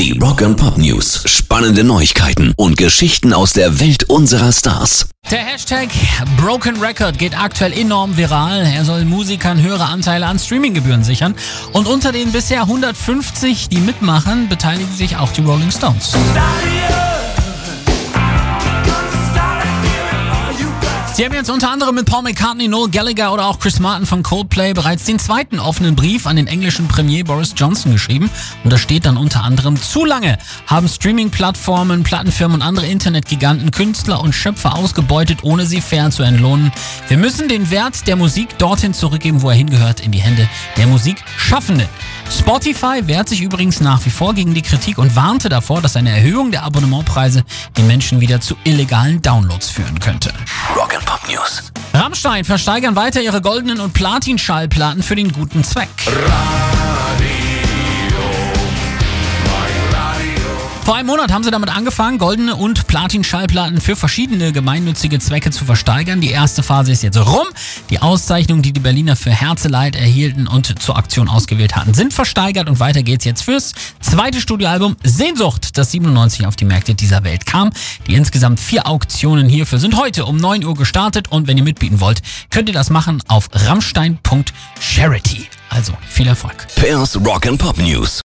Die Rock and Pop News. Spannende Neuigkeiten und Geschichten aus der Welt unserer Stars. Der Hashtag Broken Record geht aktuell enorm viral. Er soll Musikern höhere Anteile an Streaminggebühren sichern. Und unter den bisher 150, die mitmachen, beteiligen sich auch die Rolling Stones. Sie haben jetzt unter anderem mit Paul McCartney, Noel Gallagher oder auch Chris Martin von Coldplay bereits den zweiten offenen Brief an den englischen Premier Boris Johnson geschrieben. Und da steht dann unter anderem, zu lange haben Streaming-Plattformen, Plattenfirmen und andere Internetgiganten Künstler und Schöpfer ausgebeutet, ohne sie fair zu entlohnen. Wir müssen den Wert der Musik dorthin zurückgeben, wo er hingehört, in die Hände der Musikschaffenden. Spotify wehrt sich übrigens nach wie vor gegen die Kritik und warnte davor, dass eine Erhöhung der Abonnementpreise den Menschen wieder zu illegalen Downloads führen könnte. Rock and Pop News. Rammstein versteigern weiter ihre goldenen und Platin-Schallplatten für den guten Zweck. Vor einem Monat haben sie damit angefangen, goldene und Platin-Schallplatten für verschiedene gemeinnützige Zwecke zu versteigern. Die erste Phase ist jetzt rum. Die Auszeichnungen, die die Berliner für Herzeleid erhielten und zur Aktion ausgewählt hatten, sind versteigert und weiter geht's jetzt fürs zweite Studioalbum Sehnsucht, das 97 auf die Märkte dieser Welt kam. Die insgesamt vier Auktionen hierfür sind heute um 9 Uhr gestartet und wenn ihr mitbieten wollt, könnt ihr das machen auf rammstein.charity. Also viel Erfolg. Pairs Rock and Pop News.